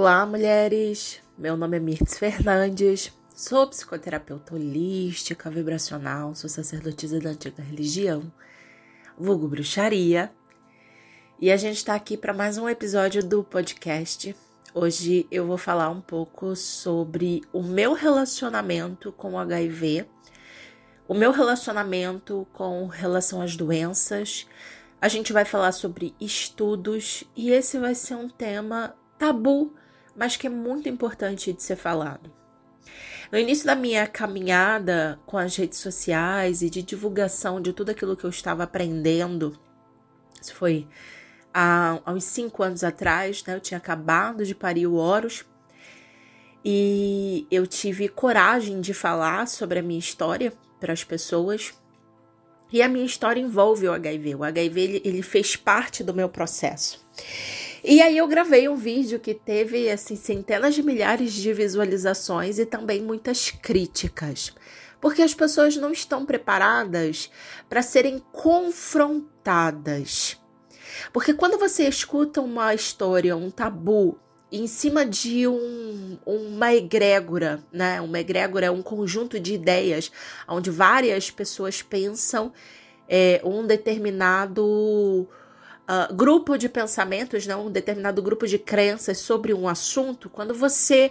Olá, mulheres! Meu nome é Mirtz Fernandes, sou psicoterapeuta holística, vibracional, sou sacerdotisa da antiga religião, vulgo bruxaria, e a gente está aqui para mais um episódio do podcast. Hoje eu vou falar um pouco sobre o meu relacionamento com o HIV, o meu relacionamento com relação às doenças. A gente vai falar sobre estudos e esse vai ser um tema tabu mas que é muito importante de ser falado. No início da minha caminhada com as redes sociais e de divulgação de tudo aquilo que eu estava aprendendo, isso foi há, há uns cinco anos atrás, né? Eu tinha acabado de parir o Horus e eu tive coragem de falar sobre a minha história para as pessoas. E a minha história envolve o HIV. O HIV ele, ele fez parte do meu processo. E aí eu gravei um vídeo que teve assim centenas de milhares de visualizações e também muitas críticas, porque as pessoas não estão preparadas para serem confrontadas. Porque quando você escuta uma história, um tabu, em cima de um, uma egrégora, né? Uma egrégora é um conjunto de ideias onde várias pessoas pensam é, um determinado uh, grupo de pensamentos, né, um determinado grupo de crenças sobre um assunto, quando você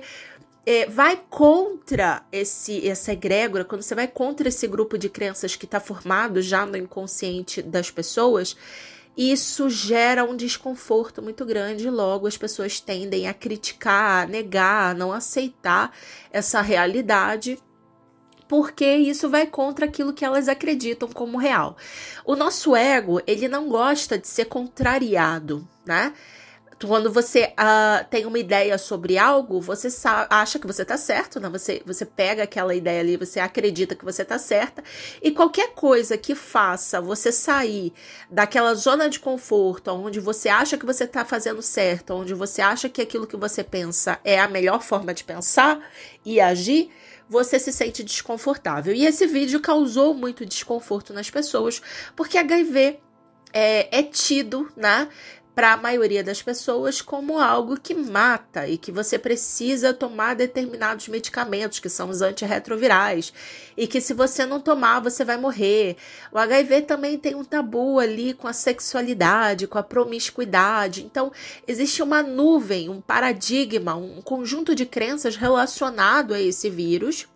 é, vai contra esse essa egrégora, quando você vai contra esse grupo de crenças que está formado já no inconsciente das pessoas, isso gera um desconforto muito grande. Logo, as pessoas tendem a criticar, a negar, a não aceitar essa realidade porque isso vai contra aquilo que elas acreditam como real. O nosso ego, ele não gosta de ser contrariado, né? Quando você uh, tem uma ideia sobre algo, você acha que você tá certo, né? Você, você pega aquela ideia ali, você acredita que você tá certa, e qualquer coisa que faça você sair daquela zona de conforto, onde você acha que você tá fazendo certo, onde você acha que aquilo que você pensa é a melhor forma de pensar e agir, você se sente desconfortável. E esse vídeo causou muito desconforto nas pessoas, porque HIV é, é tido, né? Para a maioria das pessoas como algo que mata e que você precisa tomar determinados medicamentos, que são os antirretrovirais, e que se você não tomar, você vai morrer. O HIV também tem um tabu ali com a sexualidade, com a promiscuidade. Então, existe uma nuvem, um paradigma, um conjunto de crenças relacionado a esse vírus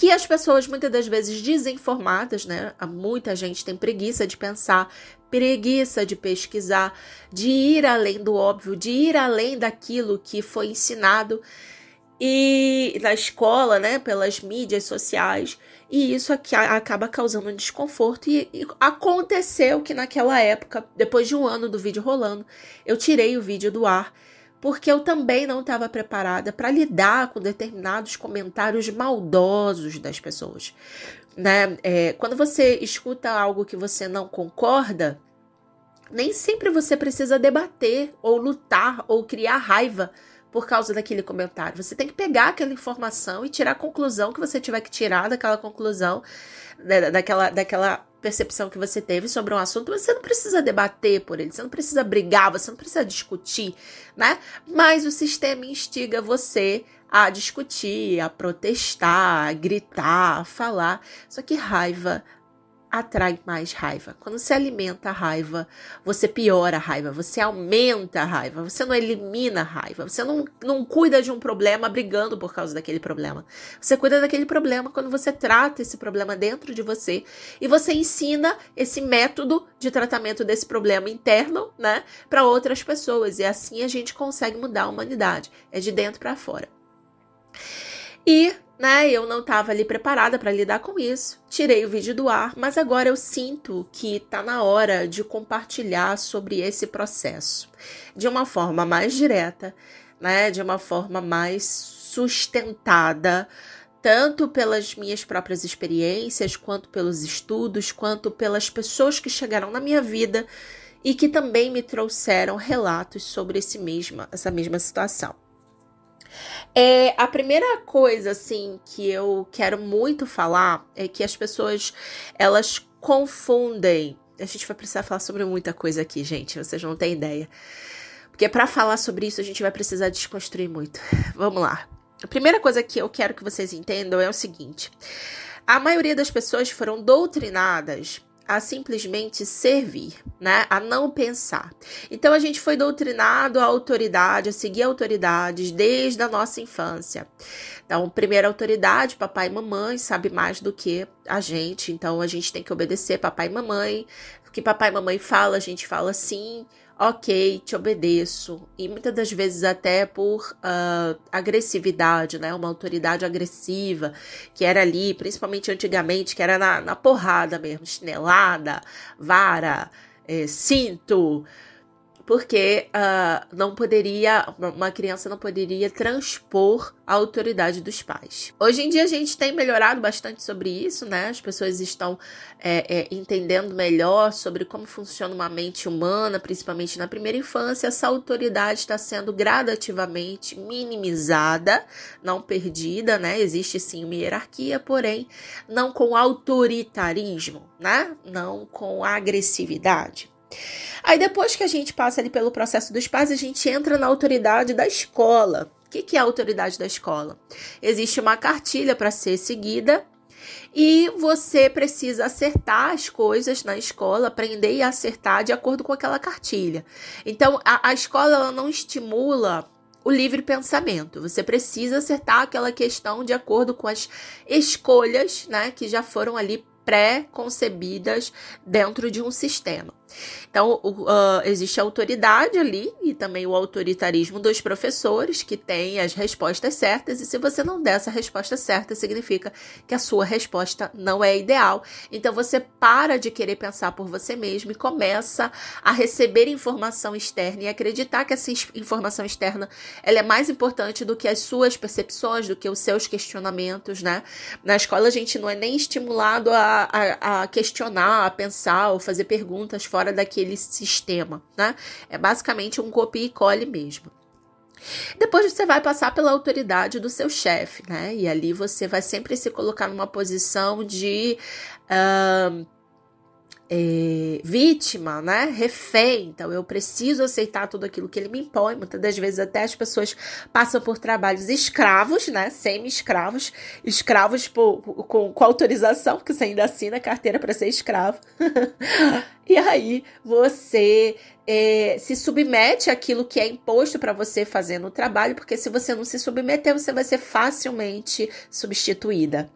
que as pessoas muitas das vezes desinformadas, né? Muita gente tem preguiça de pensar, preguiça de pesquisar, de ir além do óbvio, de ir além daquilo que foi ensinado e na escola, né, pelas mídias sociais, e isso aqui acaba causando um desconforto. E, e aconteceu que naquela época, depois de um ano do vídeo rolando, eu tirei o vídeo do ar porque eu também não estava preparada para lidar com determinados comentários maldosos das pessoas. Né? É, quando você escuta algo que você não concorda, nem sempre você precisa debater, ou lutar, ou criar raiva por causa daquele comentário. Você tem que pegar aquela informação e tirar a conclusão que você tiver que tirar daquela conclusão, né, daquela, daquela percepção que você teve sobre um assunto, você não precisa debater por ele, você não precisa brigar, você não precisa discutir, né? Mas o sistema instiga você a discutir, a protestar, a gritar, a falar. Só que raiva atrai mais raiva. Quando você alimenta a raiva, você piora a raiva, você aumenta a raiva, você não elimina a raiva, você não, não cuida de um problema brigando por causa daquele problema. Você cuida daquele problema quando você trata esse problema dentro de você e você ensina esse método de tratamento desse problema interno, né, para outras pessoas. E assim a gente consegue mudar a humanidade. É de dentro para fora. E né? Eu não estava ali preparada para lidar com isso. Tirei o vídeo do ar, mas agora eu sinto que está na hora de compartilhar sobre esse processo de uma forma mais direta, né? De uma forma mais sustentada, tanto pelas minhas próprias experiências, quanto pelos estudos, quanto pelas pessoas que chegaram na minha vida e que também me trouxeram relatos sobre esse mesma, essa mesma situação. É, a primeira coisa, assim, que eu quero muito falar é que as pessoas, elas confundem. A gente vai precisar falar sobre muita coisa aqui, gente, vocês não têm ideia. Porque para falar sobre isso a gente vai precisar desconstruir muito. Vamos lá. A primeira coisa que eu quero que vocês entendam é o seguinte: a maioria das pessoas foram doutrinadas a simplesmente servir, né? A não pensar. Então a gente foi doutrinado à autoridade, a seguir autoridades desde a nossa infância. Então, primeira autoridade, papai e mamãe, sabe mais do que a gente. Então a gente tem que obedecer papai e mamãe. O que papai e mamãe fala, a gente fala sim ok, te obedeço. E muitas das vezes até por uh, agressividade, né? Uma autoridade agressiva que era ali, principalmente antigamente, que era na, na porrada mesmo, chinelada, vara, é, cinto porque uh, não poderia, uma criança não poderia transpor a autoridade dos pais. Hoje em dia a gente tem melhorado bastante sobre isso, né? As pessoas estão é, é, entendendo melhor sobre como funciona uma mente humana, principalmente na primeira infância. Essa autoridade está sendo gradativamente minimizada, não perdida, né? Existe sim uma hierarquia, porém não com autoritarismo, né? Não com agressividade. Aí depois que a gente passa ali pelo processo dos pais, a gente entra na autoridade da escola. O que, que é a autoridade da escola? Existe uma cartilha para ser seguida e você precisa acertar as coisas na escola, aprender e acertar de acordo com aquela cartilha. Então, a, a escola não estimula o livre pensamento. Você precisa acertar aquela questão de acordo com as escolhas, né, que já foram ali pré-concebidas dentro de um sistema. Então, uh, existe a autoridade ali e também o autoritarismo dos professores, que têm as respostas certas, e se você não der essa resposta certa, significa que a sua resposta não é ideal. Então, você para de querer pensar por você mesmo e começa a receber informação externa e acreditar que essa informação externa ela é mais importante do que as suas percepções, do que os seus questionamentos, né? Na escola, a gente não é nem estimulado a, a, a questionar, a pensar ou fazer perguntas fora fora daquele sistema, né? É basicamente um copia e cole mesmo. Depois você vai passar pela autoridade do seu chefe, né? E ali você vai sempre se colocar numa posição de uh, é, vítima, né? Refém. Então, eu preciso aceitar tudo aquilo que ele me impõe. Muitas das vezes, até as pessoas passam por trabalhos escravos, né? Semi-escravos, escravos com, com autorização, porque você ainda assina carteira para ser escravo. e aí, você é, se submete àquilo que é imposto para você fazer no trabalho, porque se você não se submeter, você vai ser facilmente substituída.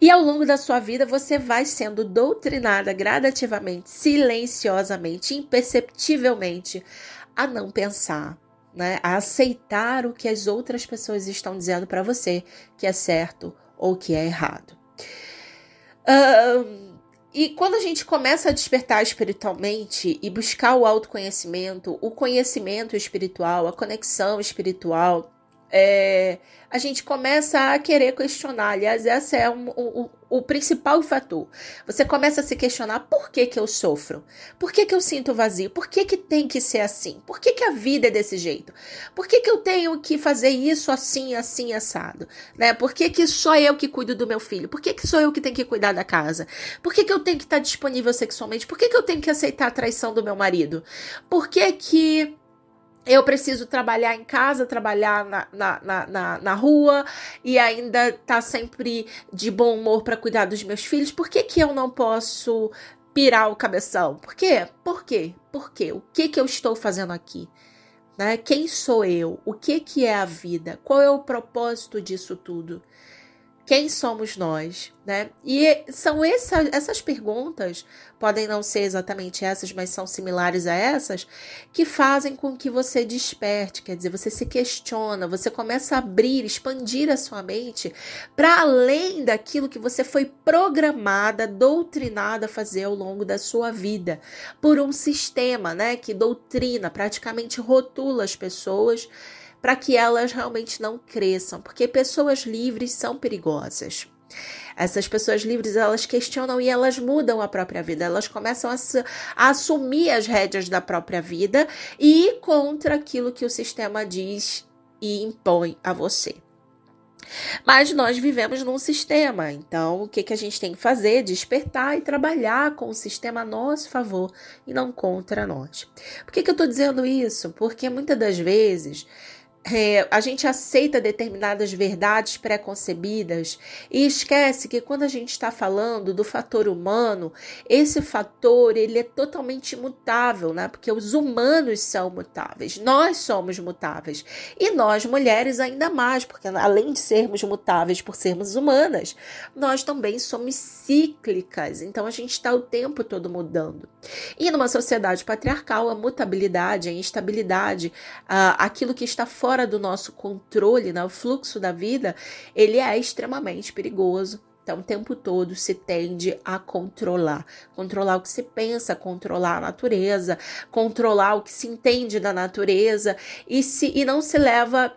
E ao longo da sua vida você vai sendo doutrinada gradativamente, silenciosamente, imperceptivelmente a não pensar, né? A aceitar o que as outras pessoas estão dizendo para você que é certo ou que é errado. Um, e quando a gente começa a despertar espiritualmente e buscar o autoconhecimento, o conhecimento espiritual, a conexão espiritual, é, a gente começa a querer questionar. Aliás, esse é um, um, o principal fator. Você começa a se questionar por que, que eu sofro? Por que, que eu sinto vazio? Por que, que tem que ser assim? Por que, que a vida é desse jeito? Por que, que eu tenho que fazer isso assim, assim, assado? Né? Por que, que só eu que cuido do meu filho? Por que, que sou eu que tenho que cuidar da casa? Por que, que eu tenho que estar disponível sexualmente? Por que, que eu tenho que aceitar a traição do meu marido? Por que que eu preciso trabalhar em casa, trabalhar na, na, na, na, rua e ainda tá sempre de bom humor para cuidar dos meus filhos. Por que, que eu não posso pirar o cabeção? Por quê? Por quê? Por quê? O que, que eu estou fazendo aqui? Né? Quem sou eu? O que, que é a vida? Qual é o propósito disso tudo? Quem somos nós? Né? E são essa, essas perguntas, podem não ser exatamente essas, mas são similares a essas, que fazem com que você desperte, quer dizer, você se questiona, você começa a abrir, expandir a sua mente para além daquilo que você foi programada, doutrinada a fazer ao longo da sua vida, por um sistema né, que doutrina, praticamente rotula as pessoas para que elas realmente não cresçam, porque pessoas livres são perigosas. Essas pessoas livres, elas questionam e elas mudam a própria vida. Elas começam a, a, assumir as rédeas da própria vida e ir contra aquilo que o sistema diz e impõe a você. Mas nós vivemos num sistema, então o que, que a gente tem que fazer? Despertar e trabalhar com o sistema a nosso favor e não contra nós. Por que, que eu estou dizendo isso? Porque muitas das vezes é, a gente aceita determinadas verdades pré-concebidas e esquece que quando a gente está falando do fator humano, esse fator ele é totalmente imutável, né? Porque os humanos são mutáveis, nós somos mutáveis e nós mulheres ainda mais, porque além de sermos mutáveis por sermos humanas, nós também somos cíclicas. Então a gente está o tempo todo mudando. E numa sociedade patriarcal, a mutabilidade, a instabilidade, aquilo que está fora fora do nosso controle, né, o fluxo da vida, ele é extremamente perigoso. Então, o tempo todo se tende a controlar. Controlar o que se pensa, controlar a natureza, controlar o que se entende da natureza e, se, e não se leva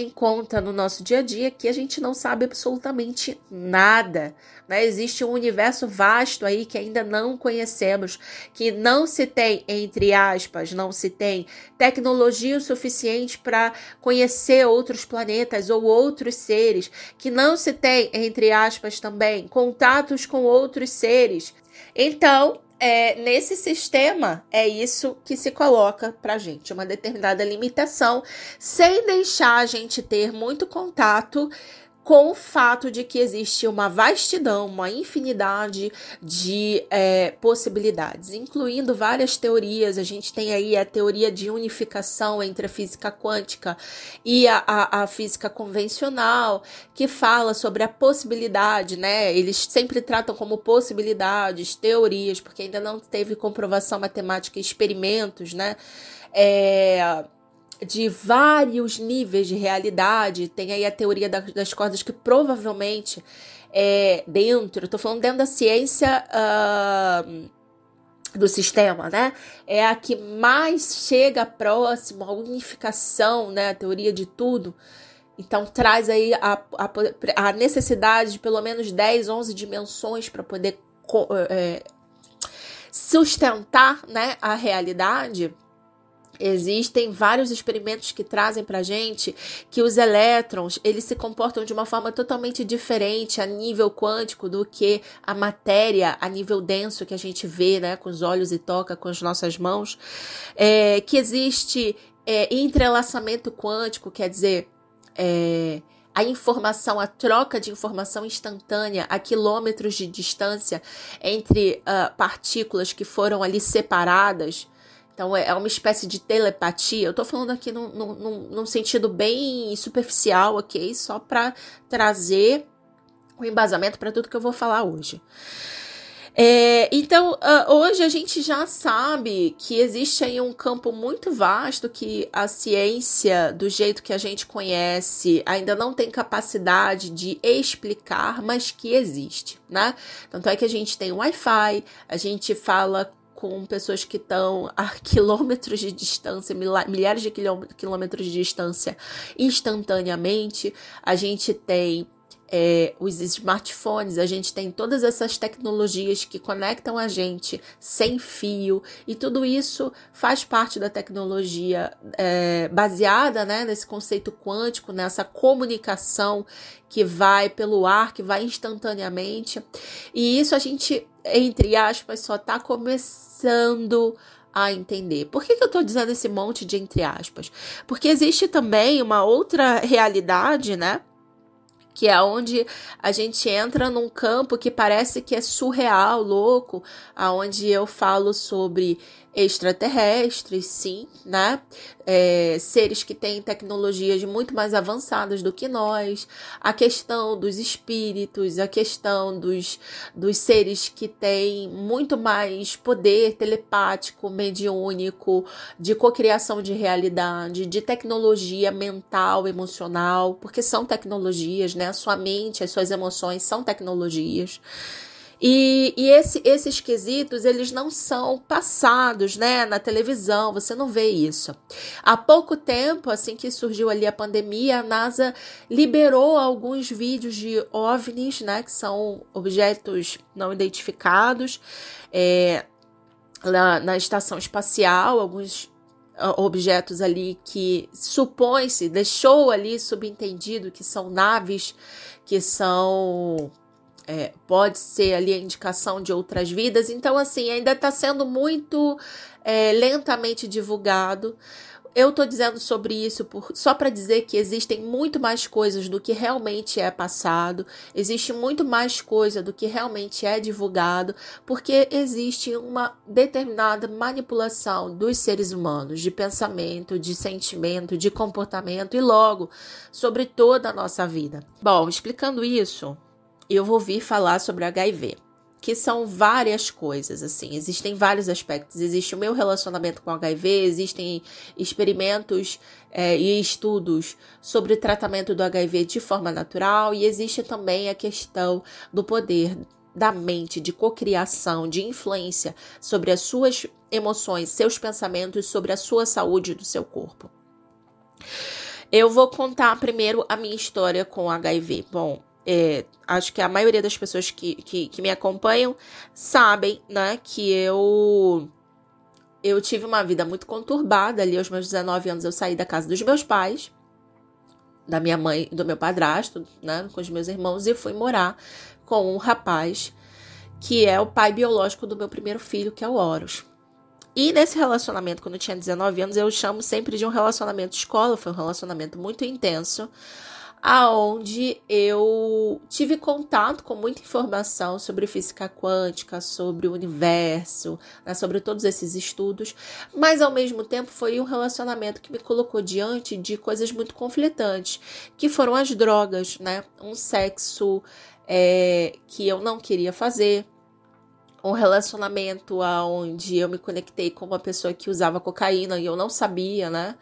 em conta no nosso dia a dia que a gente não sabe absolutamente nada. Né? Existe um universo vasto aí que ainda não conhecemos, que não se tem, entre aspas, não se tem tecnologia o suficiente para conhecer outros planetas ou outros seres, que não se tem, entre aspas, também contatos com outros seres. Então, é, nesse sistema é isso que se coloca para gente, uma determinada limitação, sem deixar a gente ter muito contato com o fato de que existe uma vastidão, uma infinidade de é, possibilidades, incluindo várias teorias. A gente tem aí a teoria de unificação entre a física quântica e a, a, a física convencional, que fala sobre a possibilidade, né? Eles sempre tratam como possibilidades, teorias, porque ainda não teve comprovação matemática experimentos, né? É, de vários níveis de realidade. Tem aí a teoria das cordas que provavelmente é dentro, estou falando dentro da ciência uh, do sistema, né? É a que mais chega próximo à unificação, né? A teoria de tudo. Então traz aí a, a, a necessidade de pelo menos 10, 11 dimensões para poder é, sustentar né, a realidade. Existem vários experimentos que trazem para gente que os elétrons eles se comportam de uma forma totalmente diferente a nível quântico do que a matéria a nível denso que a gente vê, né, com os olhos e toca com as nossas mãos. É, que existe é, entrelaçamento quântico, quer dizer, é, a informação, a troca de informação instantânea a quilômetros de distância entre uh, partículas que foram ali separadas então é, é uma espécie de telepatia. Eu tô falando aqui num, num, num sentido bem superficial, ok? Só para trazer o um embasamento para tudo que eu vou falar hoje. É, então, uh, hoje a gente já sabe que existe aí um campo muito vasto que a ciência, do jeito que a gente conhece, ainda não tem capacidade de explicar, mas que existe, né? Tanto é que a gente tem Wi-Fi, a gente fala com pessoas que estão a quilômetros de distância, milhares de quilômetros de distância instantaneamente. A gente tem é, os smartphones, a gente tem todas essas tecnologias que conectam a gente sem fio, e tudo isso faz parte da tecnologia é, baseada né, nesse conceito quântico, nessa comunicação que vai pelo ar, que vai instantaneamente. E isso a gente, entre aspas, só está começando a entender. Por que, que eu estou dizendo esse monte de entre aspas? Porque existe também uma outra realidade, né? Que é onde a gente entra num campo que parece que é surreal, louco, aonde eu falo sobre extraterrestres, sim, né? É, seres que têm tecnologias muito mais avançadas do que nós, a questão dos espíritos, a questão dos, dos seres que têm muito mais poder telepático, mediúnico, de cocriação de realidade, de tecnologia mental, emocional, porque são tecnologias, né? A sua mente, as suas emoções são tecnologias. E, e esse, esses quesitos, eles não são passados né, na televisão, você não vê isso. Há pouco tempo, assim que surgiu ali a pandemia, a NASA liberou alguns vídeos de OVNIs, né, que são objetos não identificados, é, na, na estação espacial, alguns objetos ali que supõe-se, deixou ali subentendido que são naves, que são. É, pode ser ali a indicação de outras vidas. Então, assim, ainda está sendo muito é, lentamente divulgado. Eu estou dizendo sobre isso por, só para dizer que existem muito mais coisas do que realmente é passado, existe muito mais coisa do que realmente é divulgado, porque existe uma determinada manipulação dos seres humanos de pensamento, de sentimento, de comportamento e logo sobre toda a nossa vida. Bom, explicando isso, eu vou vir falar sobre HIV que são várias coisas, assim, existem vários aspectos. Existe o meu relacionamento com HIV, existem experimentos é, e estudos sobre o tratamento do HIV de forma natural, e existe também a questão do poder da mente, de cocriação, de influência sobre as suas emoções, seus pensamentos, sobre a sua saúde do seu corpo. Eu vou contar primeiro a minha história com HIV. Bom, é, acho que a maioria das pessoas que, que, que, me acompanham sabem, né, que eu eu tive uma vida muito conturbada ali aos meus 19 anos eu saí da casa dos meus pais, da minha mãe do meu padrasto, né, com os meus irmãos e fui morar com um rapaz que é o pai biológico do meu primeiro filho, que é o Horus. E nesse relacionamento, quando eu tinha 19 anos, eu chamo sempre de um relacionamento escola, foi um relacionamento muito intenso, aonde eu tive contato com muita informação sobre física quântica, sobre o universo, né, sobre todos esses estudos, mas ao mesmo tempo foi um relacionamento que me colocou diante de coisas muito conflitantes, que foram as drogas, né? Um sexo é, que eu não queria fazer, um relacionamento onde eu me conectei com uma pessoa que usava cocaína e eu não sabia, né?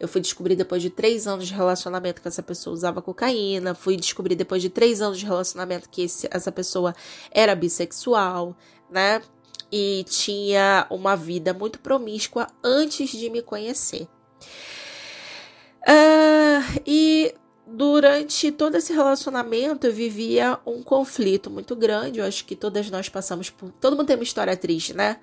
Eu fui descobrir depois de três anos de relacionamento que essa pessoa usava cocaína. Fui descobrir depois de três anos de relacionamento que esse, essa pessoa era bissexual, né? E tinha uma vida muito promíscua antes de me conhecer. Uh, e durante todo esse relacionamento eu vivia um conflito muito grande. Eu acho que todas nós passamos por. Todo mundo tem uma história triste, né?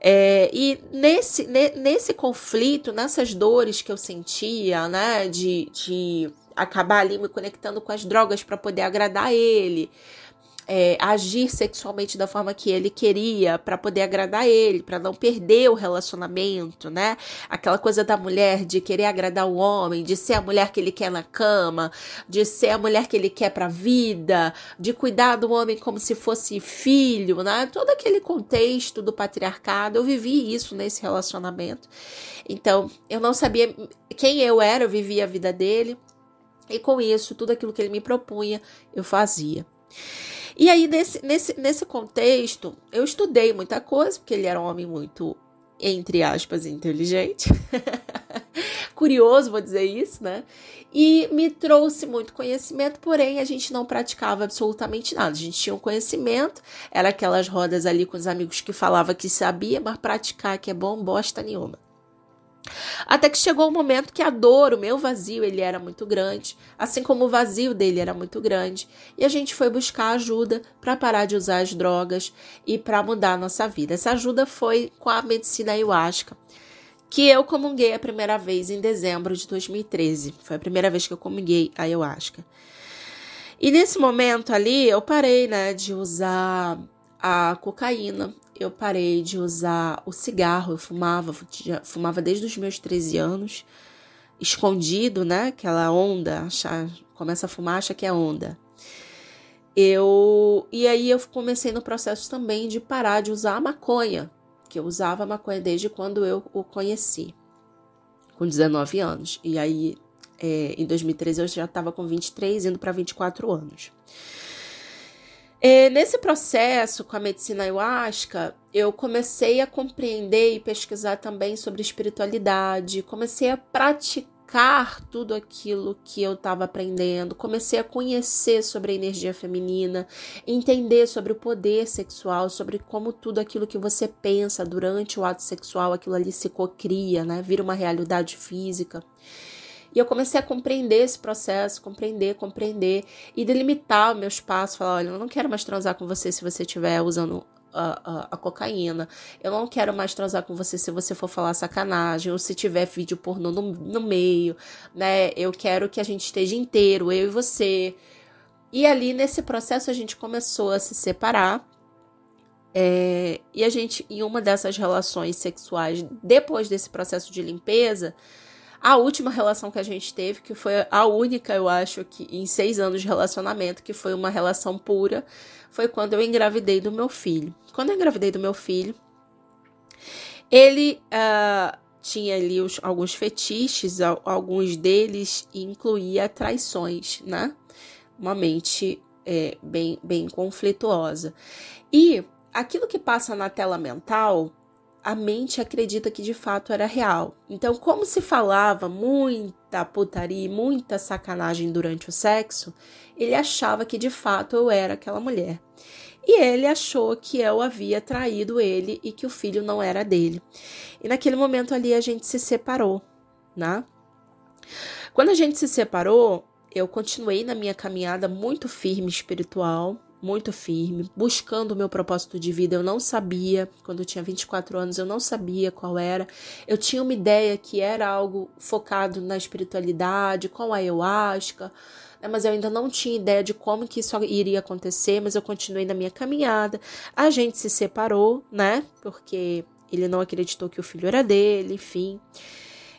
É, e nesse, ne, nesse conflito, nessas dores que eu sentia, né, de, de acabar ali me conectando com as drogas para poder agradar ele, é, agir sexualmente da forma que ele queria para poder agradar ele, para não perder o relacionamento, né? Aquela coisa da mulher de querer agradar o homem, de ser a mulher que ele quer na cama, de ser a mulher que ele quer para vida, de cuidar do homem como se fosse filho, né? Todo aquele contexto do patriarcado, eu vivi isso nesse relacionamento. Então, eu não sabia quem eu era, eu vivia a vida dele. E com isso, tudo aquilo que ele me propunha, eu fazia. E aí, nesse, nesse, nesse contexto, eu estudei muita coisa, porque ele era um homem muito, entre aspas, inteligente. Curioso, vou dizer isso, né? E me trouxe muito conhecimento, porém a gente não praticava absolutamente nada. A gente tinha um conhecimento, era aquelas rodas ali com os amigos que falava que sabia, mas praticar que é bom, bosta nenhuma. Até que chegou o um momento que a dor, o meu vazio, ele era muito grande, assim como o vazio dele era muito grande, e a gente foi buscar ajuda para parar de usar as drogas e para mudar a nossa vida. Essa ajuda foi com a medicina ayahuasca, que eu comunguei a primeira vez em dezembro de 2013. Foi a primeira vez que eu comunguei a ayahuasca. E nesse momento ali, eu parei, né, de usar a cocaína, eu parei de usar o cigarro, eu fumava, fumava desde os meus 13 anos, escondido, né? Aquela onda, achar, começa a fumar, acha que é onda. Eu e aí eu comecei no processo também de parar de usar a maconha, que eu usava a maconha desde quando eu o conheci, com 19 anos. E aí é, em 2013 eu já estava com 23, indo para 24 anos. É, nesse processo com a medicina ayahuasca, eu comecei a compreender e pesquisar também sobre espiritualidade, comecei a praticar tudo aquilo que eu estava aprendendo, comecei a conhecer sobre a energia feminina, entender sobre o poder sexual, sobre como tudo aquilo que você pensa durante o ato sexual, aquilo ali se cocria, né? Vira uma realidade física. E eu comecei a compreender esse processo, compreender, compreender e delimitar o meu espaço, falar, olha, eu não quero mais transar com você se você estiver usando a, a, a, cocaína. Eu não quero mais transar com você se você for falar sacanagem ou se tiver vídeo pornô no, no meio, né? Eu quero que a gente esteja inteiro, eu e você. E ali nesse processo a gente começou a se separar. É, e a gente, em uma dessas relações sexuais, depois desse processo de limpeza, a última relação que a gente teve, que foi a única, eu acho, que em seis anos de relacionamento, que foi uma relação pura, foi quando eu engravidei do meu filho. Quando eu engravidei do meu filho, ele uh, tinha ali os, alguns fetiches, alguns deles incluía traições, né? Uma mente é, bem, bem conflituosa. E aquilo que passa na tela mental a mente acredita que de fato era real. Então, como se falava muita putaria, muita sacanagem durante o sexo, ele achava que de fato eu era aquela mulher. E ele achou que eu havia traído ele e que o filho não era dele. E naquele momento ali a gente se separou, né? Quando a gente se separou, eu continuei na minha caminhada muito firme espiritual, muito firme, buscando o meu propósito de vida. Eu não sabia, quando eu tinha 24 anos, eu não sabia qual era. Eu tinha uma ideia que era algo focado na espiritualidade, com a ayahuasca, né? mas eu ainda não tinha ideia de como que isso iria acontecer, mas eu continuei na minha caminhada. A gente se separou, né? Porque ele não acreditou que o filho era dele, enfim.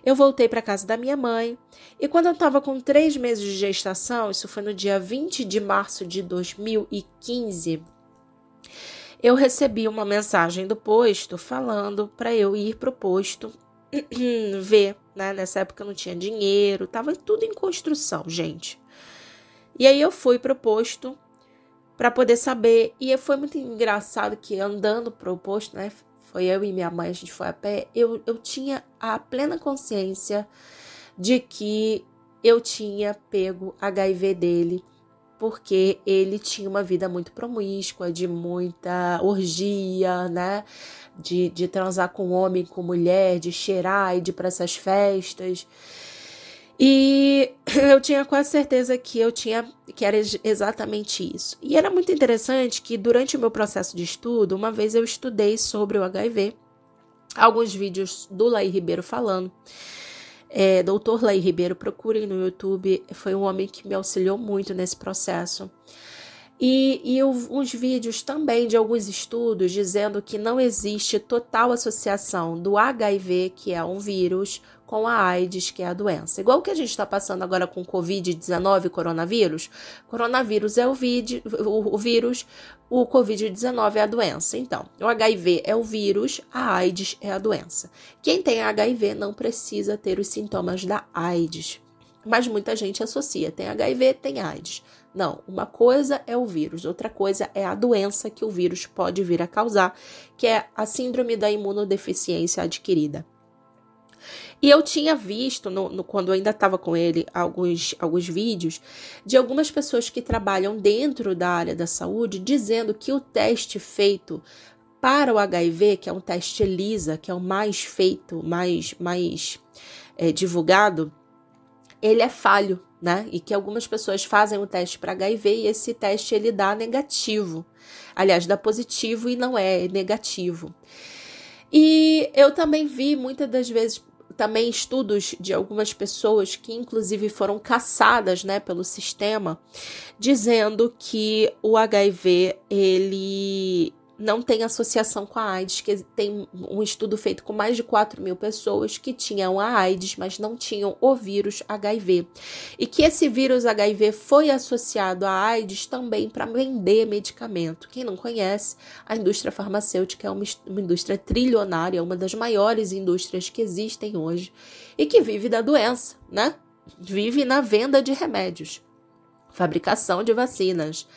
Eu voltei para casa da minha mãe e quando eu estava com três meses de gestação, isso foi no dia 20 de março de 2015, eu recebi uma mensagem do posto falando para eu ir pro posto ver, né? Nessa época eu não tinha dinheiro, tava tudo em construção, gente. E aí eu fui pro posto para poder saber, e foi muito engraçado que andando pro posto, né? Foi eu e minha mãe, a gente foi a pé. Eu, eu tinha a plena consciência de que eu tinha pego HIV dele, porque ele tinha uma vida muito promíscua, de muita orgia, né? De, de transar com homem, com mulher, de cheirar e de ir para essas festas. E eu tinha quase certeza que eu tinha que era exatamente isso. E era muito interessante que durante o meu processo de estudo, uma vez eu estudei sobre o HIV, alguns vídeos do Laí Ribeiro falando. É, Doutor Laí Ribeiro, procurem no YouTube, foi um homem que me auxiliou muito nesse processo. E, e uns vídeos também de alguns estudos dizendo que não existe total associação do HIV, que é um vírus, com a AIDS, que é a doença. Igual que a gente está passando agora com Covid-19 coronavírus. Coronavírus é o, vid, o, o vírus, o Covid-19 é a doença. Então, o HIV é o vírus, a AIDS é a doença. Quem tem HIV não precisa ter os sintomas da AIDS. Mas muita gente associa, tem HIV, tem AIDS. Não, uma coisa é o vírus, outra coisa é a doença que o vírus pode vir a causar, que é a síndrome da imunodeficiência adquirida. E eu tinha visto, no, no quando eu ainda estava com ele, alguns, alguns vídeos de algumas pessoas que trabalham dentro da área da saúde dizendo que o teste feito para o HIV, que é um teste ELISA, que é o mais feito, mais, mais é, divulgado, ele é falho, né? E que algumas pessoas fazem o teste para HIV e esse teste ele dá negativo. Aliás, dá positivo e não é negativo. E eu também vi muitas das vezes também estudos de algumas pessoas que inclusive foram caçadas, né, pelo sistema, dizendo que o HIV ele não tem associação com a AIDS, que tem um estudo feito com mais de 4 mil pessoas que tinham a AIDS, mas não tinham o vírus HIV. E que esse vírus HIV foi associado à AIDS também para vender medicamento. Quem não conhece, a indústria farmacêutica é uma, indústria trilionária, uma das maiores indústrias que existem hoje e que vive da doença, né? Vive na venda de remédios, fabricação de vacinas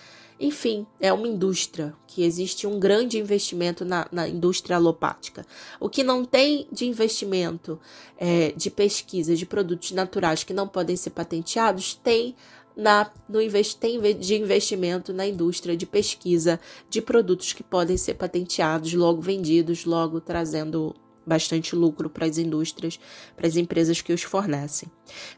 enfim, é uma indústria que existe um grande investimento na, na indústria alopática. O que não tem de investimento é, de pesquisa de produtos naturais que não podem ser patenteados, tem na, no tem de investimento na indústria de pesquisa de produtos que podem ser patenteados, logo vendidos, logo trazendo bastante lucro para as indústrias, para as empresas que os fornecem.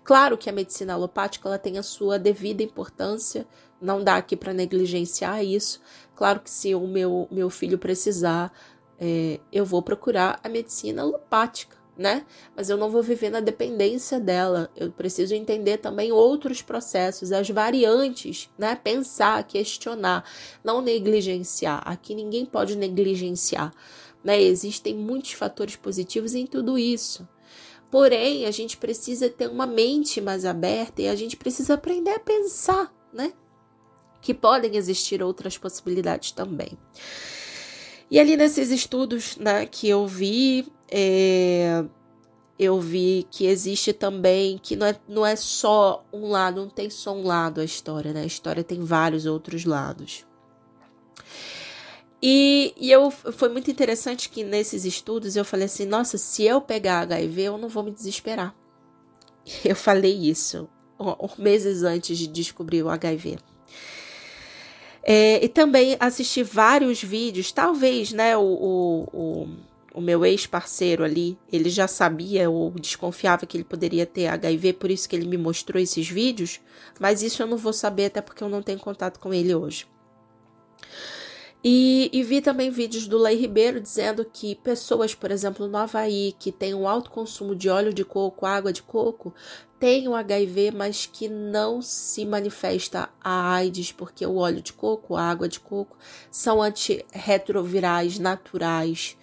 Claro que a medicina alopática ela tem a sua devida importância, Não dá aqui para negligenciar isso. Claro que se o meu, meu filho precisar, é, eu vou procurar a medicina alopática, né? Mas eu não vou viver na dependência dela. Eu preciso entender também outros processos, as variantes, né? Pensar, questionar, não negligenciar. Aqui ninguém pode negligenciar, né? Existem muitos fatores positivos em tudo isso. Porém, a gente precisa ter uma mente mais aberta e a gente precisa aprender a pensar, né? Que podem existir outras possibilidades também. E ali nesses estudos né, que eu vi, é, eu vi que existe também, que não é, não é só um lado, não tem só um lado a história, né? A história tem vários outros lados. E, e eu foi muito interessante que nesses estudos eu falei assim, nossa, se eu pegar HIV, eu não vou me desesperar. Eu falei isso meses antes de descobrir o HIV. É, e também assisti vários vídeos, talvez, né, o, o, o, o meu ex-parceiro ali, ele já sabia ou desconfiava que ele poderia ter HIV, por isso que ele me mostrou esses vídeos, mas isso eu não vou saber até porque eu não tenho contato com ele hoje. E, e, vi também vídeos do Lei Ribeiro dizendo que pessoas, por exemplo, no Havaí, que têm um alto consumo de óleo de coco, água de coco, têm o HIV, mas que não se manifesta a AIDS, porque o óleo de coco, a água de coco, são antirretrovirais naturais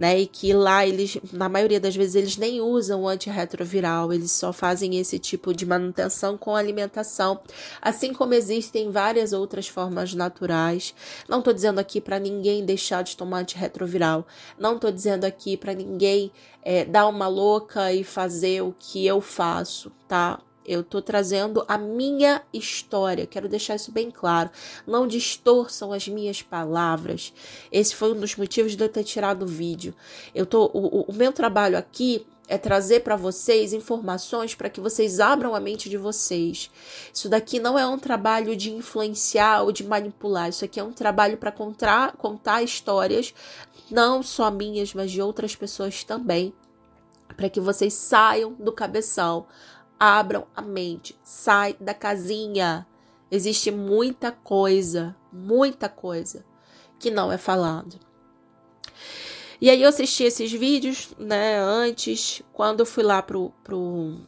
né? E que lá eles, na maioria das vezes, eles nem usam o antirretroviral, eles só fazem esse tipo de manutenção com alimentação, assim como existem várias outras formas naturais. Não estou dizendo aqui para ninguém deixar de tomar antirretroviral, não estou dizendo aqui para ninguém é, dar uma louca e fazer o que eu faço, tá? Eu estou trazendo a minha história, quero deixar isso bem claro. Não distorçam as minhas palavras. Esse foi um dos motivos de eu ter tirado o vídeo. Eu tô, o, o meu trabalho aqui é trazer para vocês informações para que vocês abram a mente de vocês. Isso daqui não é um trabalho de influenciar ou de manipular. Isso aqui é um trabalho para contar, contar histórias, não só minhas, mas de outras pessoas também, para que vocês saiam do cabeção abram a mente, sai da casinha. Existe muita coisa, muita coisa que não é falado. E aí eu assisti esses vídeos, né, antes, quando eu fui lá pro, pro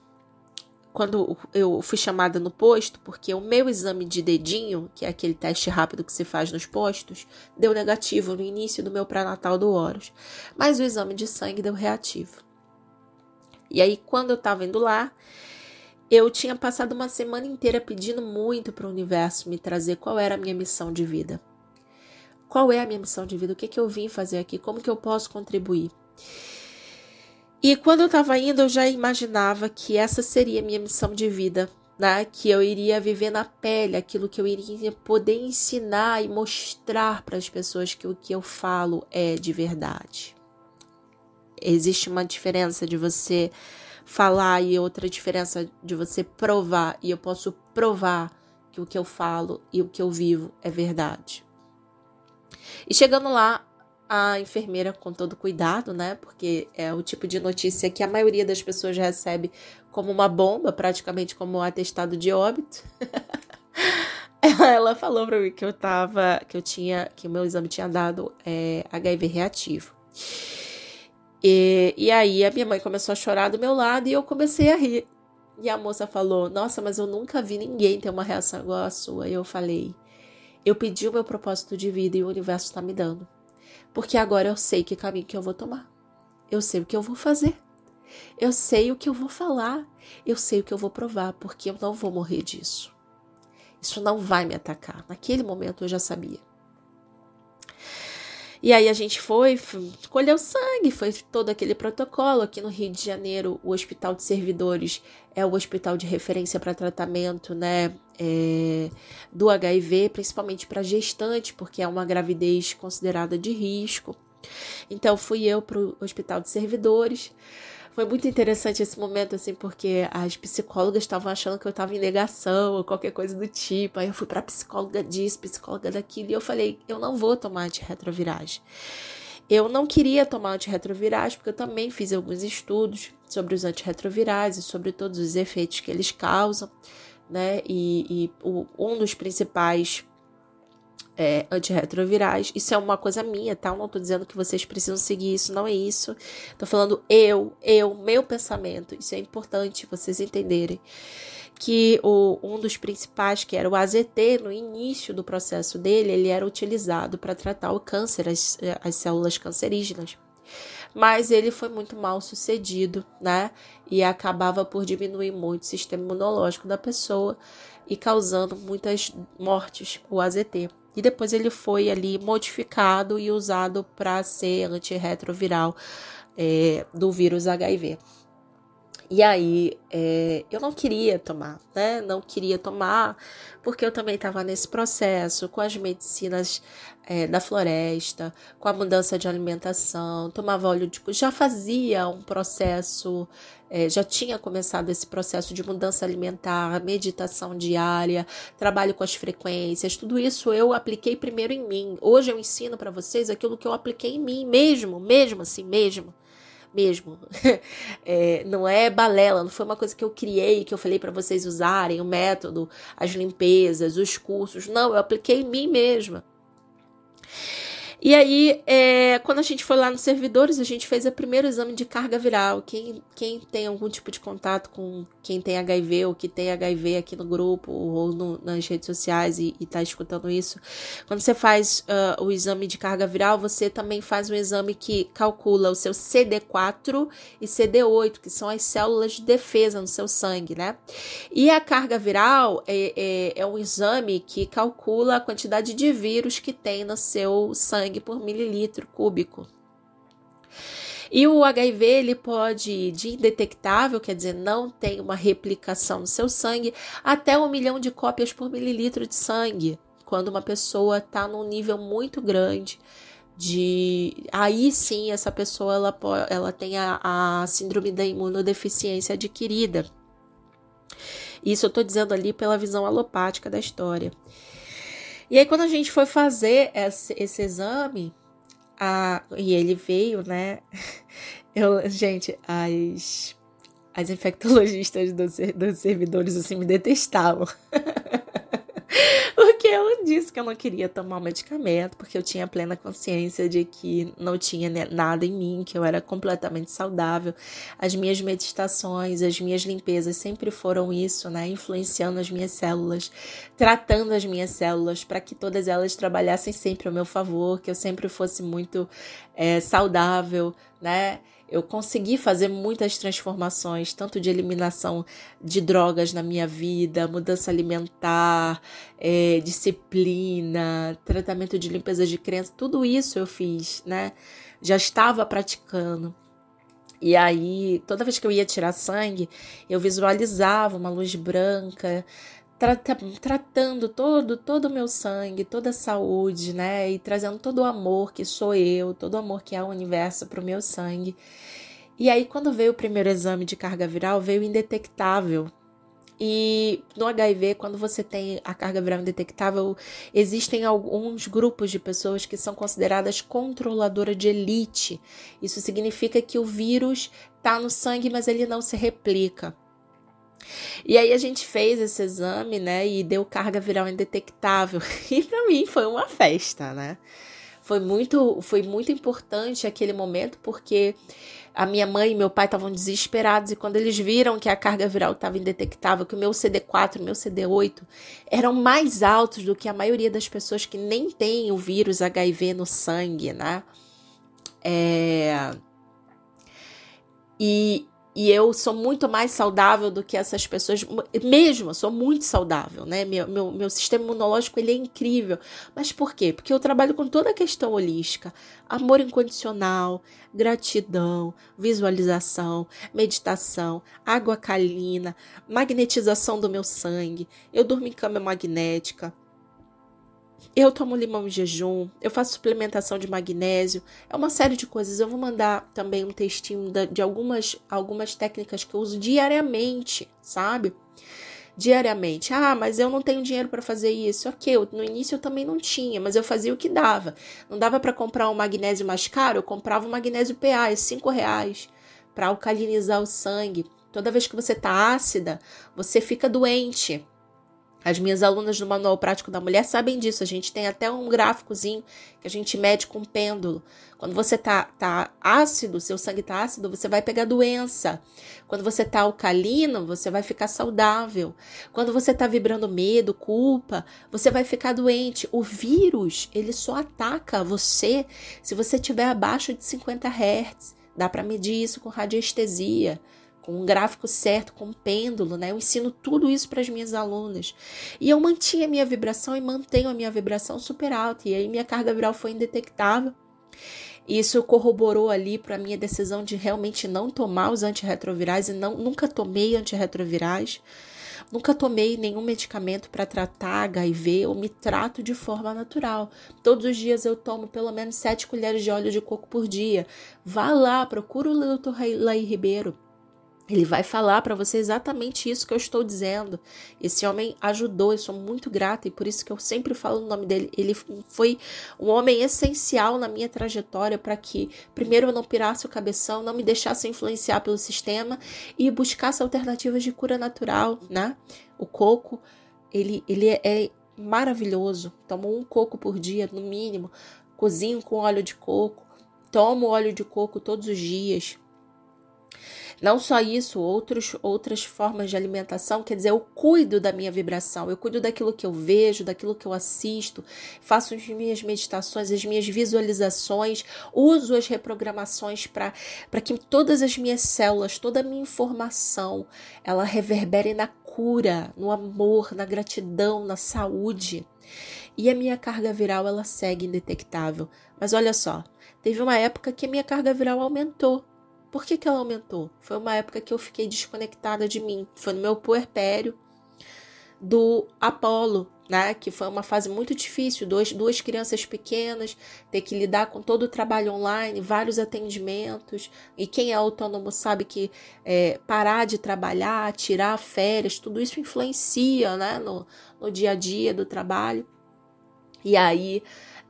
quando eu fui chamada no posto, porque o meu exame de dedinho, que é aquele teste rápido que se faz nos postos, deu negativo no início do meu pré-natal do Horus, mas o exame de sangue deu reativo. E aí quando eu tava indo lá, eu tinha passado uma semana inteira pedindo muito para o universo me trazer qual era a minha missão de vida. Qual é a minha missão de vida? O que, que eu vim fazer aqui? Como que eu posso contribuir? E quando eu estava indo, eu já imaginava que essa seria a minha missão de vida, né? Que eu iria viver na pele aquilo que eu iria poder ensinar e mostrar para as pessoas que o que eu falo é de verdade. Existe uma diferença de você falar e outra diferença de você provar. E eu posso provar que o que eu falo e o que eu vivo é verdade. E chegando lá, a enfermeira, com todo cuidado, né? Porque é o tipo de notícia que a maioria das pessoas recebe como uma bomba, praticamente como um atestado de óbito. ela falou para mim que eu tava, que eu tinha, que o meu exame tinha dado é, HIV reativo. E, e aí a minha mãe começou a chorar do meu lado e eu comecei a rir. E a moça falou: Nossa, mas eu nunca vi ninguém ter uma reação igual a sua. E eu falei: Eu pedi o meu propósito de vida e o universo está me dando. Porque agora eu sei que caminho que eu vou tomar. Eu sei o que eu vou fazer. Eu sei o que eu vou falar. Eu sei o que eu vou provar, porque eu não vou morrer disso. Isso não vai me atacar. Naquele momento eu já sabia. E aí a gente foi, colheu sangue, foi todo aquele protocolo. Aqui no Rio de Janeiro, o Hospital de Servidores é o hospital de referência para tratamento, né, é, do HIV, principalmente para gestante, porque é uma gravidez considerada de risco. Então fui eu para o Hospital de Servidores. Foi muito interessante esse momento, assim, porque as psicólogas estavam achando que eu estava em negação ou qualquer coisa do tipo. Aí eu fui para psicóloga disso, psicóloga daquilo, e eu falei: eu não vou tomar antirretrovirais. Eu não queria tomar antirretrovirais, porque eu também fiz alguns estudos sobre os antirretrovirais e sobre todos os efeitos que eles causam né? E, e o, um dos principais é, antirretrovirais. Isso é uma coisa minha, tá? Eu não tô dizendo que vocês precisam seguir isso, não é isso. Tô falando eu, eu, meu pensamento. Isso é importante vocês entenderem. Que o, um dos principais, que era o AZT, no início do processo dele, ele era utilizado para tratar o câncer, as, as células cancerígenas mas ele foi muito mal sucedido, né? E acabava por diminuir muito o sistema imunológico da pessoa e causando muitas mortes, o AZT. E depois ele foi ali modificado e usado para ser antirretroviral é, do vírus HIV. E aí, é, eu não queria tomar, né? Não queria tomar, porque eu também estava nesse processo com as medicinas é, da floresta, com a mudança de alimentação, tomava óleo de. Já fazia um processo, é, já tinha começado esse processo de mudança alimentar, meditação diária, trabalho com as frequências, tudo isso eu apliquei primeiro em mim. Hoje eu ensino para vocês aquilo que eu apliquei em mim mesmo, mesmo assim, mesmo mesmo. É, não é balela, não foi uma coisa que eu criei, que eu falei para vocês usarem, o método, as limpezas, os cursos. Não, eu apliquei em mim mesma. E aí, é, quando a gente foi lá nos servidores, a gente fez o primeiro exame de carga viral. Quem, quem tem algum tipo de contato com quem tem HIV ou que tem HIV aqui no grupo ou no, nas redes sociais e está escutando isso, quando você faz uh, o exame de carga viral, você também faz um exame que calcula o seu CD4 e CD8, que são as células de defesa no seu sangue, né? E a carga viral é, é, é um exame que calcula a quantidade de vírus que tem no seu sangue sangue por mililitro cúbico. E o HIV ele pode de indetectável, quer dizer, não tem uma replicação no seu sangue, até um milhão de cópias por mililitro de sangue, quando uma pessoa está num nível muito grande de aí sim essa pessoa ela, ela tem a, a síndrome da imunodeficiência adquirida. Isso eu estou dizendo ali pela visão alopática da história. E aí, quando a gente foi fazer esse, esse exame, e ele veio, né? Eu, gente, as, as infectologistas dos, dos servidores assim me detestavam. Eu disse que eu não queria tomar o medicamento, porque eu tinha plena consciência de que não tinha nada em mim, que eu era completamente saudável. As minhas meditações, as minhas limpezas sempre foram isso, né? Influenciando as minhas células, tratando as minhas células para que todas elas trabalhassem sempre ao meu favor, que eu sempre fosse muito é, saudável, né? Eu consegui fazer muitas transformações, tanto de eliminação de drogas na minha vida, mudança alimentar, é, disciplina, tratamento de limpeza de crença, tudo isso eu fiz, né? Já estava praticando. E aí, toda vez que eu ia tirar sangue, eu visualizava uma luz branca, tratando todo todo o meu sangue, toda a saúde, né? E trazendo todo o amor que sou eu, todo o amor que é o universo para o meu sangue. E aí, quando veio o primeiro exame de carga viral, veio indetectável. E no HIV, quando você tem a carga viral indetectável, existem alguns grupos de pessoas que são consideradas controladoras de elite. Isso significa que o vírus está no sangue, mas ele não se replica. E aí a gente fez esse exame, né, e deu carga viral indetectável. E para mim foi uma festa, né? Foi muito, foi muito importante aquele momento porque a minha mãe e meu pai estavam desesperados e quando eles viram que a carga viral estava indetectável, que o meu CD4 e o meu CD8 eram mais altos do que a maioria das pessoas que nem tem o vírus HIV no sangue, né? É... E, e eu sou muito mais saudável do que essas pessoas, mesmo, eu sou muito saudável, né? Meu, meu, meu sistema imunológico ele é incrível. Mas por quê? Porque eu trabalho com toda a questão holística: amor incondicional, gratidão, visualização, meditação, água calina, magnetização do meu sangue. Eu durmo em cama magnética, eu tomo limão em jejum, eu faço suplementação de magnésio, é uma série de coisas. Eu vou mandar também um textinho de algumas, algumas técnicas que eu uso diariamente, sabe? Diariamente. Ah, mas eu não tenho dinheiro para fazer isso. Ok, eu, no início eu também não tinha, mas eu fazia o que dava. Não dava para comprar um magnésio mais caro, eu comprava um magnésio PA, é 5 reais, para alcalinizar o sangue. Toda vez que você tá ácida, você fica doente As minhas alunas do Manual Prático da Mulher sabem disso. A gente tem até um gráficozinho que a gente mede com pêndulo. Quando você tá, tá ácido, seu sangue tá ácido, você vai pegar doença. Quando você tá alcalino, você vai ficar saudável. Quando você tá vibrando medo, culpa, você vai ficar doente. O vírus, ele só ataca você se você tiver abaixo de 50 Hz. Dá para medir isso com radiestesia com um gráfico certo, com um pêndulo, né? Eu ensino tudo isso para as minhas alunas. E eu mantinha a minha vibração e mantenho a minha vibração super alta. E aí minha carga viral foi indetectável. Isso corroborou ali para a minha decisão de realmente não tomar os antirretrovirais e não, nunca tomei antirretrovirais. Nunca tomei nenhum medicamento para tratar HIV ou me trato de forma natural. Todos os dias eu tomo pelo menos 7 colheres de óleo de coco por dia. Vá lá, procura o Dr. Laí Ribeiro. Ele vai falar para você exatamente isso que eu estou dizendo. Esse homem ajudou, eu sou muito grata e por isso que eu sempre falo o nome dele. Ele foi um homem essencial na minha trajetória para que, primeiro, eu não pirasse o cabeção, não me deixasse influenciar pelo sistema e buscasse alternativas de cura natural, né? O coco, ele, ele é maravilhoso. Tomo um coco por dia, no mínimo. Cozinho com óleo de coco. Tomo óleo de coco todos os dias não só isso, outros, outras formas de alimentação, quer dizer, eu cuido da minha vibração, eu cuido daquilo que eu vejo, daquilo que eu assisto, faço as minhas meditações, as minhas visualizações, uso as reprogramações para que todas as minhas células, toda a minha informação, ela reverbere na cura, no amor, na gratidão, na saúde. E a minha carga viral ela segue indetectável. Mas olha só, teve uma época que a minha carga viral aumentou. Por que, que ela aumentou? Foi uma época que eu fiquei desconectada de mim. Foi no meu puerpério do Apolo, né? Que foi uma fase muito difícil. Dois, duas crianças pequenas, ter que lidar com todo o trabalho online, vários atendimentos. E quem é autônomo sabe que é, parar de trabalhar, tirar férias, tudo isso influencia, né? No, no dia a dia do trabalho. E aí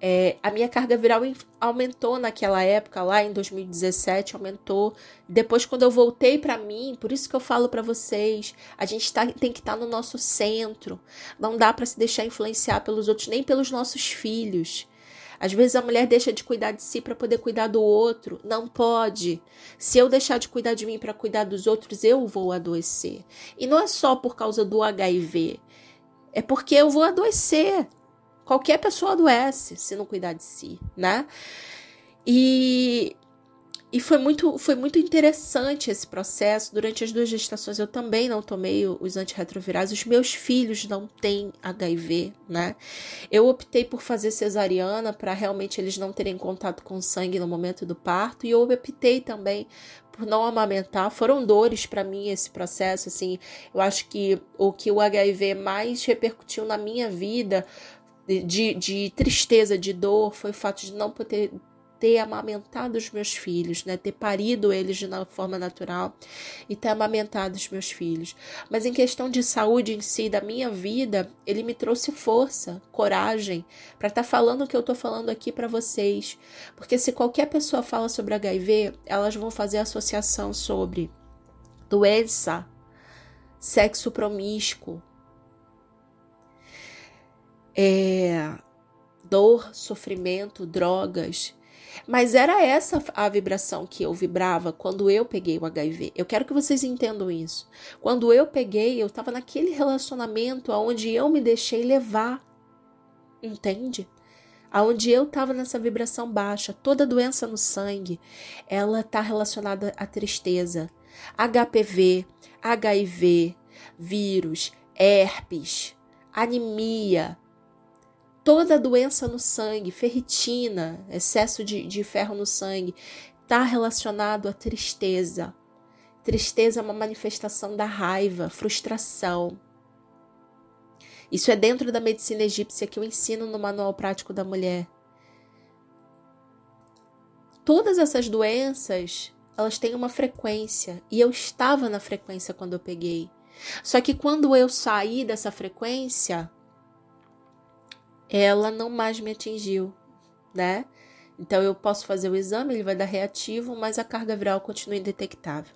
é, a minha carga viral aumentou naquela época, lá em 2017, aumentou. Depois, quando eu voltei para mim, por isso que eu falo para vocês, a gente tá, tem que estar tá no nosso centro. Não dá para se deixar influenciar pelos outros, nem pelos nossos filhos. Às vezes a mulher deixa de cuidar de si para poder cuidar do outro. Não pode. Se eu deixar de cuidar de mim para cuidar dos outros, eu vou adoecer. E não é só por causa do HIV. É porque eu vou adoecer. Qualquer pessoa adoece se não cuidar de si, né? E, e foi, muito, foi muito interessante esse processo. Durante as duas gestações eu também não tomei os antirretrovirais. Os meus filhos não têm HIV, né? Eu optei por fazer cesariana para realmente eles não terem contato com sangue no momento do parto. E eu optei também por não amamentar. Foram dores para mim esse processo, assim. Eu acho que o que o HIV mais repercutiu na minha vida de, de tristeza, de dor, foi o fato de não poder ter amamentado os meus filhos, né? Ter parido eles de uma forma natural e ter amamentado os meus filhos. Mas em questão de saúde em si, da minha vida, ele me trouxe força, coragem para estar tá falando o que eu estou falando aqui para vocês. Porque se qualquer pessoa fala sobre HIV, elas vão fazer associação sobre doença, sexo promíscuo, é, dor, sofrimento, drogas. Mas era essa a vibração que eu vibrava quando eu peguei o HIV. Eu quero que vocês entendam isso. Quando eu peguei, eu estava naquele relacionamento onde eu me deixei levar. Entende? Aonde eu estava nessa vibração baixa, toda doença no sangue, ela está relacionada à tristeza. HPV, HIV, vírus, herpes, anemia, toda doença no sangue, ferritina, excesso de, de ferro no sangue, está relacionado à tristeza. Tristeza é uma manifestação da raiva, frustração. Isso é dentro da medicina egípcia que eu ensino no Manual Prático da Mulher. Todas essas doenças, elas têm uma frequência, e eu estava na frequência quando eu peguei. Só que quando eu saí dessa frequência, ela não mais me atingiu, né? Então eu posso fazer o exame, ele vai dar reativo, mas a carga viral continua indetectável.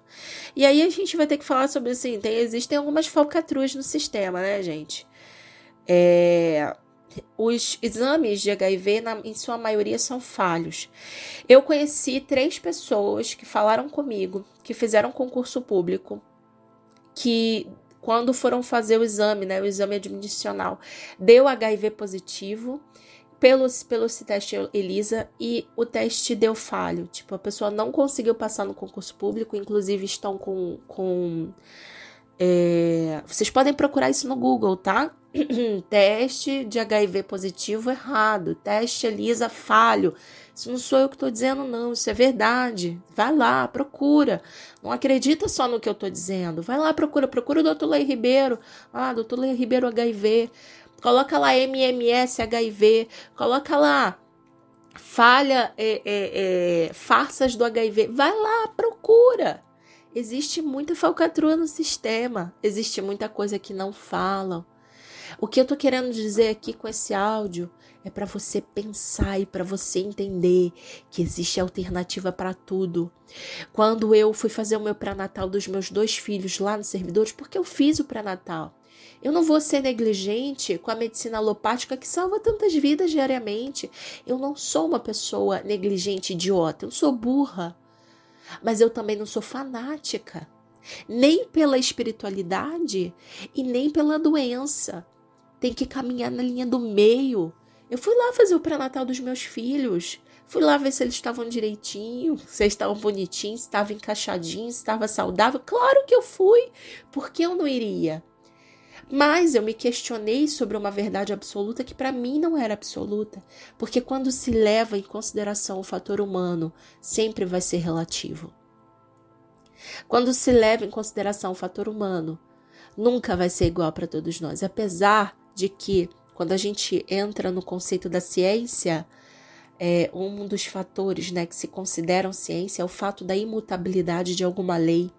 E aí a gente vai ter que falar sobre assim, tem, existem algumas falcatruas no sistema, né, gente? É, os exames de HIV, na, em sua maioria, são falhos. Eu conheci três pessoas que falaram comigo, que fizeram concurso público, que quando foram fazer o exame, né, o exame admissional, deu HIV positivo pelo, pelo teste ELISA e o teste deu falho. Tipo, a pessoa não conseguiu passar no concurso público, inclusive estão com. com é, vocês podem procurar isso no Google, tá? teste de HIV positivo errado, teste ELISA falho. Isso não sou eu que estou dizendo, não, isso é verdade. Vai lá, procura. Não acredita só no que eu estou dizendo. Vai lá, procura, procura o doutor Lei Ribeiro. Ah, doutor Lei Ribeiro HIV. Coloca lá MMS HIV. Coloca lá falha, é, é, é, farsas do HIV. Vai lá, procura. Existe muita falcatrua no sistema. Existe muita coisa que não falam. O que eu tô querendo dizer aqui com esse áudio é para você pensar e para você entender que existe alternativa para tudo. Quando eu fui fazer o meu pré-natal dos meus dois filhos lá nos servidores, porque eu fiz o pré-natal. Eu não vou ser negligente com a medicina alopática que salva tantas vidas diariamente. Eu não sou uma pessoa negligente, idiota. Eu sou burra. Mas eu também não sou fanática. Nem pela espiritualidade e nem pela doença tem que caminhar na linha do meio. Eu fui lá fazer o pré-natal dos meus filhos. Fui lá ver se eles estavam direitinho, se eles estavam bonitinhos, se estavam encaixadinhos, se estava saudável. Claro que eu fui. Por que eu não iria? Mas eu me questionei sobre uma verdade absoluta que para mim não era absoluta, porque quando se leva em consideração o fator humano, sempre vai ser relativo. Quando se leva em consideração o fator humano, nunca vai ser igual para todos nós, apesar de que quando a gente entra no conceito da ciência, é, um dos fatores né, que se consideram ciência é o fato da imutabilidade de alguma lei.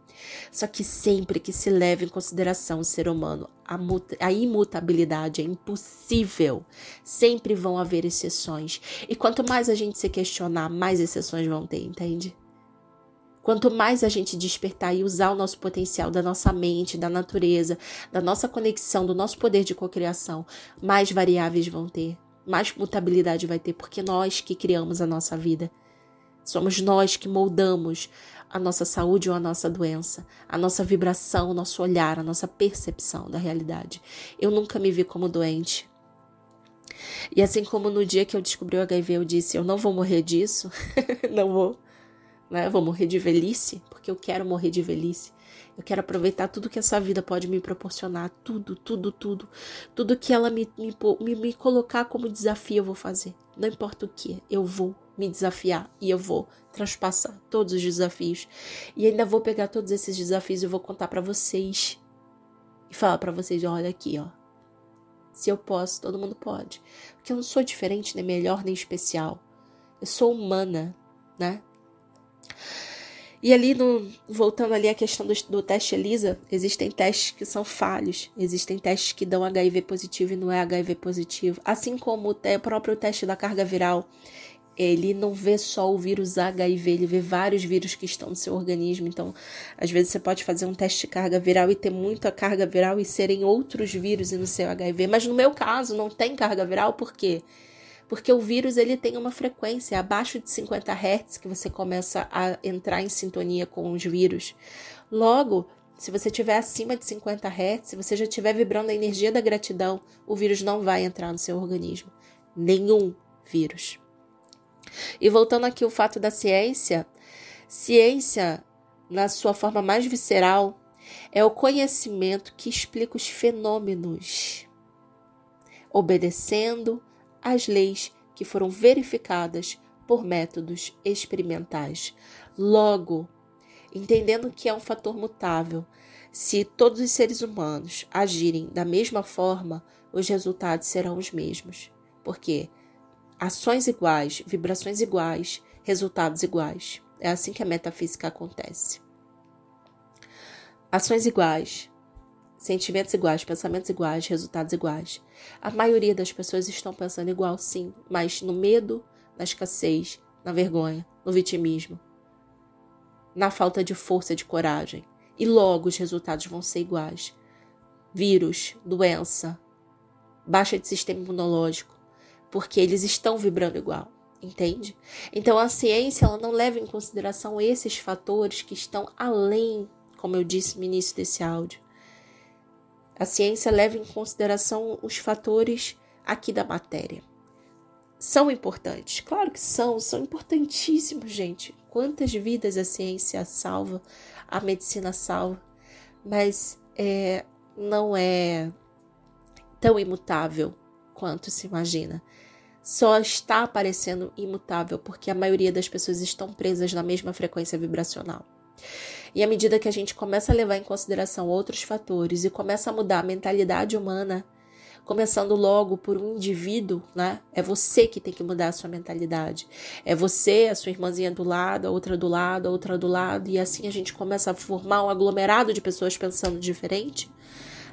Só que sempre que se leva em consideração o ser humano, a, a, imutabilidade é impossível. Sempre vão haver exceções. E quanto mais a gente se questionar, mais exceções vão ter, entende? Quanto mais a gente despertar e usar o nosso potencial da nossa mente, da natureza, da nossa conexão, do nosso poder de cocriação, mais variáveis vão ter, mais mutabilidade vai ter, porque nós que criamos a nossa vida. Somos nós que moldamos a nossa saúde ou a nossa doença, a nossa vibração, o nosso olhar, a nossa percepção da realidade. Eu nunca me vi como doente. E assim como no dia que eu descobri o HIV, eu disse: Eu não vou morrer disso, não vou né? Vou morrer de velhice, porque eu quero morrer de velhice. Eu quero aproveitar tudo que essa vida pode me proporcionar, tudo, tudo, tudo. Tudo que ela me, me, me colocar como desafio, eu vou fazer. Não importa o que, eu vou me desafiar e eu vou transpassar todos os desafios. E ainda vou pegar todos esses desafios e vou contar para vocês. E falar para vocês, olha aqui, ó. Se eu posso, todo mundo pode. Porque eu não sou diferente, nem melhor, nem especial. Eu sou humana, né? E ali, no, voltando ali à questão do, do, teste ELISA, existem testes que são falhos, existem testes que dão HIV positivo e não é HIV positivo. Assim como o, te, o próprio teste da carga viral, ele não vê só o vírus HIV, ele vê vários vírus que estão no seu organismo. Então, às vezes você pode fazer um teste de carga viral e ter muita carga viral e serem outros vírus no seu HIV. Mas no meu caso, não tem carga viral, por quê? Porque porque o vírus ele tem uma frequência abaixo de 50 Hz que você começa a entrar em sintonia com os vírus. Logo, se você estiver acima de 50 Hz, se você já estiver vibrando a energia da gratidão, o vírus não vai entrar no seu organismo. Nenhum vírus. E voltando aqui ao fato da ciência, ciência, na sua forma mais visceral, é o conhecimento que explica os fenômenos, obedecendo as leis que foram verificadas por métodos experimentais. Logo, entendendo que é um fator mutável, se todos os seres humanos agirem da mesma forma, os resultados serão os mesmos. Porque ações iguais, vibrações iguais, resultados iguais. É assim que a metafísica acontece. Ações iguais, Sentimentos iguais, pensamentos iguais, resultados iguais. A maioria das pessoas estão pensando igual, sim, mas no medo, na escassez, na vergonha, no vitimismo, na falta de força, de coragem. E logo os resultados vão ser iguais. Vírus, doença, baixa de sistema imunológico, porque eles estão vibrando igual, entende? Então a ciência ela não leva em consideração esses fatores que estão além, como eu disse no início desse áudio. A ciência leva em consideração os fatores aqui da matéria. São importantes, claro que são, são importantíssimos, gente. Quantas vidas a ciência salva, a medicina salva, mas é, não é tão imutável quanto se imagina. Só está aparecendo imutável porque a maioria das pessoas estão presas na mesma frequência vibracional. E à medida que a gente começa a levar em consideração outros fatores e começa a mudar a mentalidade humana, começando logo por um indivíduo, né? É você que tem que mudar a sua mentalidade. É você, a sua irmãzinha do lado, a outra do lado, a outra do lado, e assim a gente começa a formar um aglomerado de pessoas pensando diferente.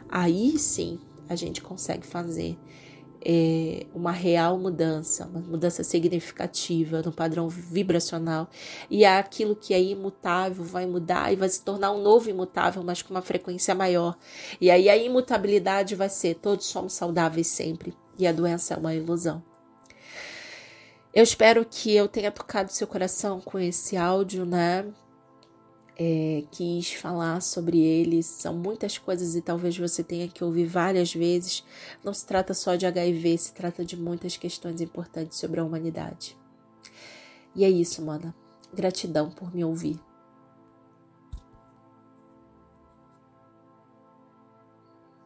Aí sim a gente consegue fazer é, uma real mudança, uma mudança significativa no padrão vibracional. E aquilo que é imutável vai mudar e vai se tornar um novo imutável, mas com uma frequência maior. E aí a imutabilidade vai ser: todos somos saudáveis sempre. E a doença é uma ilusão. Eu espero que eu tenha tocado seu coração com esse áudio, né? É, quis falar sobre ele. São muitas coisas e talvez você tenha que ouvir várias vezes. Não se trata só de HIV, se trata de muitas questões importantes sobre a humanidade. E é isso, mana. Gratidão por me ouvir.